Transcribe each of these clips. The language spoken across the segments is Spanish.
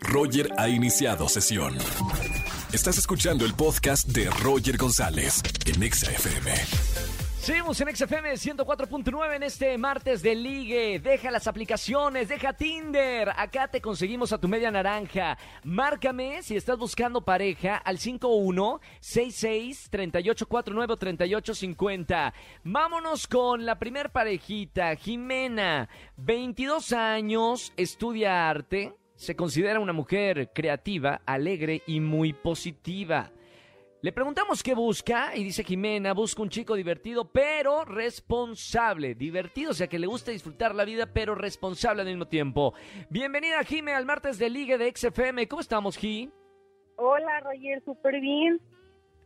Roger ha iniciado sesión. Estás escuchando el podcast de Roger González en Exa FM. Seguimos en XFM 104.9 en este martes de ligue. Deja las aplicaciones, deja Tinder. Acá te conseguimos a tu media naranja. Márcame si estás buscando pareja al 5166-3849-3850. Vámonos con la primer parejita, Jimena. 22 años, estudia arte. Se considera una mujer creativa, alegre y muy positiva. Le preguntamos qué busca y dice Jimena, busca un chico divertido pero responsable. Divertido, o sea que le gusta disfrutar la vida pero responsable al mismo tiempo. Bienvenida Jime al martes de Ligue de XFM. ¿Cómo estamos, Ji? Hola, Roger, súper bien.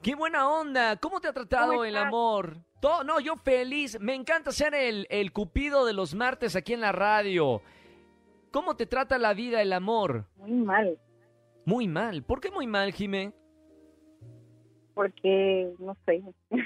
¡Qué buena onda! ¿Cómo te ha tratado ¿Cómo el amor? Todo, no, yo feliz. Me encanta ser el, el cupido de los martes aquí en la radio. ¿Cómo te trata la vida, el amor? Muy mal, Muy mal. ¿Por qué muy mal, Jime? porque no sé.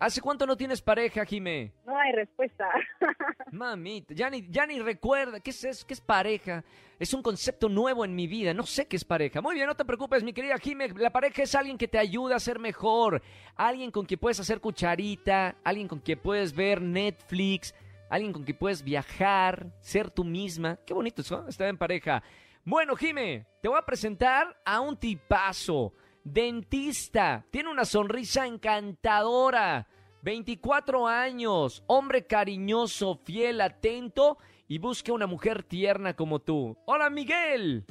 ¿Hace cuánto no tienes pareja, Jime? no hay respuesta. Mamita, ya ni, ya ni recuerda. ¿Qué es eso? ¿Qué es pareja? Es un concepto nuevo en mi vida. No sé qué es pareja. Muy bien, no te preocupes, mi querida Jime. La pareja es alguien que te ayuda a ser mejor. Alguien con quien puedes hacer cucharita. Alguien con quien puedes ver Netflix. Alguien con quien puedes viajar. Ser tú misma. Qué bonito eso, estar en pareja. Bueno, Jime, te voy a presentar a un tipazo. Dentista. Tiene una sonrisa encantadora. 24 años, hombre cariñoso, fiel, atento y busca una mujer tierna como tú. Hola Miguel.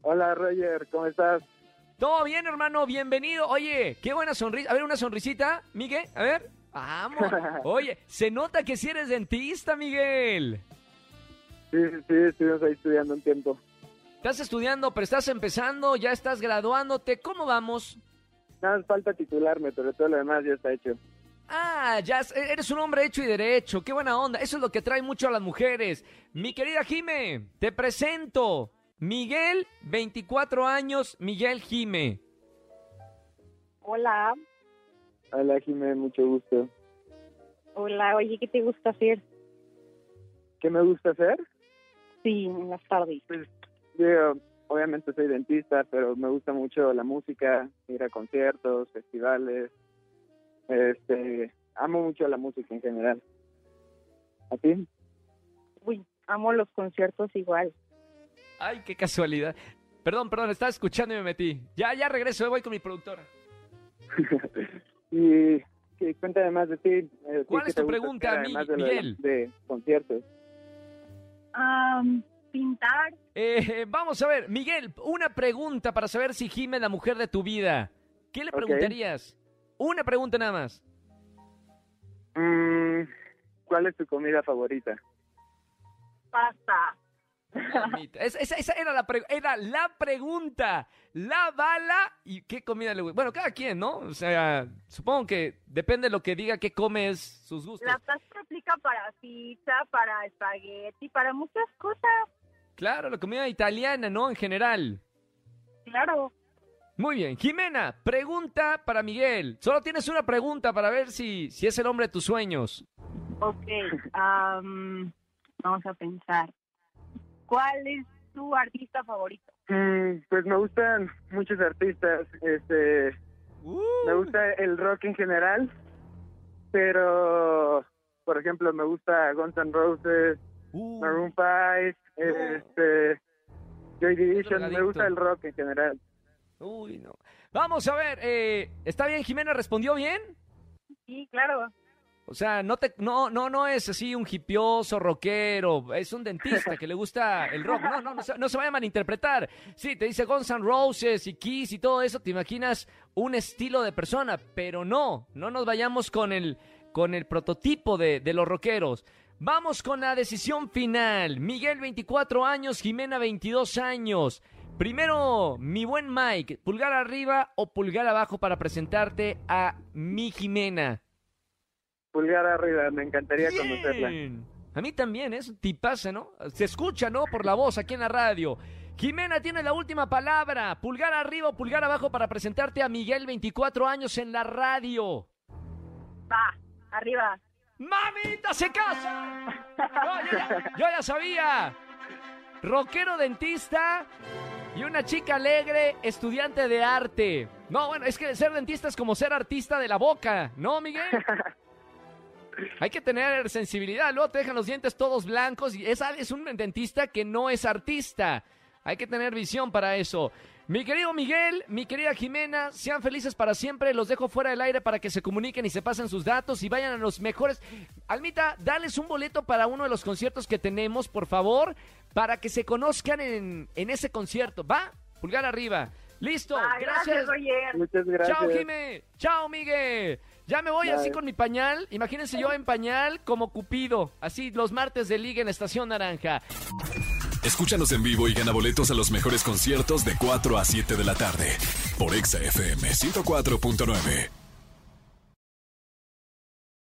Hola Roger, ¿cómo estás? ¿Todo bien, hermano? Bienvenido. Oye, qué buena sonrisa. A ver, una sonrisita, Miguel. A ver. Vamos. Oye, se nota que si eres dentista, Miguel. Sí, sí, sí, estuvimos ahí estudiando un tiempo. Estás estudiando, pero estás empezando, ya estás graduándote. ¿Cómo vamos? Nada falta titularme, pero todo lo demás ya está hecho. Ah, ya es- eres un hombre hecho y derecho. Qué buena onda. Eso es lo que trae mucho a las mujeres. Mi querida Jime, te presento. Miguel, 24 años, Miguel Jime. Hola, Hola Jimé, mucho gusto. hola, oye, ¿qué te gusta hacer? ¿Qué me gusta hacer? Sí, en las tardes. Pues yo obviamente soy dentista, pero me gusta mucho la música, ir a conciertos, festivales. Este, amo mucho la música en general. ¿A ti? Uy, amo los conciertos igual. Ay, qué casualidad. Perdón, perdón, estaba escuchando y me metí. Ya, ya regreso, voy con mi productora. y que cuéntame más de ti. eh, ¿a ti ¿Cuál es tu pregunta, hacer, Mi- además de, lo de- Miguel? de conciertos. Am, pintar. Eh, vamos a ver, Miguel, una pregunta para saber si Jime es la mujer de tu vida. ¿Qué le preguntarías? Una pregunta nada más. Mm, ¿Cuál es tu comida favorita? Pasta. Esa, era, la pre- era la pregunta. La bala y qué comida le gusta. Bueno, cada quien, ¿no? O sea, supongo que depende de lo que diga qué come es sus gustos. La pasta aplica para pizza, para espagueti, para muchas cosas. Claro, la comida italiana, ¿no? En general. Claro. Muy bien. Jimena, pregunta para Miguel. Solo tienes una pregunta para ver si, si es el hombre de tus sueños. Ok, am, vamos a pensar. ¿Cuál es tu artista favorito? Mm, pues me gustan muchos artistas. Este, me gusta el rock en general, pero por ejemplo me gusta Guns N' Roses, Uh, Maroon 5, este, Joy Division. Me gusta el rock en general. Uy, no. Vamos a ver, eh, ¿está bien Jimena? ¿Respondió bien? Sí, claro. O sea, no te, no, no, no es así un hipioso rockero, es un dentista que le gusta el rock. No, no, no se, no se vaya a malinterpretar. Sí, te dice Guns N' Roses y Kiss y todo eso, te imaginas un estilo de persona, pero no, no nos vayamos con el, con el prototipo de, de los rockeros. Vamos con la decisión final. Miguel, 24 años, Jimena, 22 años. Primero, mi buen Mike, pulgar arriba o pulgar abajo para presentarte a mi Jimena. Pulgar arriba, me encantaría conocerla. A mí también, es un tipaza, ¿no? Se escucha, ¿no? Por la voz aquí en la radio. Jimena tiene la última palabra. Pulgar arriba o pulgar abajo para presentarte a Miguel, 24 años en la radio. Va, arriba. ¡Mamita se casa! No, yo, ya, yo ya sabía. rockero dentista y una chica alegre, estudiante de arte. No, bueno, es que ser dentista es como ser artista de la boca, ¿no, Miguel? Hay que tener sensibilidad, luego te dejan los dientes todos blancos y es, es un dentista que no es artista. Hay que tener visión para eso. Mi querido Miguel, mi querida Jimena, sean felices para siempre. Los dejo fuera del aire para que se comuniquen y se pasen sus datos y vayan a los mejores. Almita, dales un boleto para uno de los conciertos que tenemos, por favor, para que se conozcan en, en ese concierto. ¿Va? Pulgar arriba. Listo. Ah, gracias. gracias, Roger. Muchas gracias. Chao, Jime. Chao, Miguel. Ya me voy Bye. así con mi pañal. Imagínense yo en pañal como Cupido. Así los martes de liga en Estación Naranja. Escúchanos en vivo y gana boletos a los mejores conciertos de 4 a 7 de la tarde por Exa FM 104.9.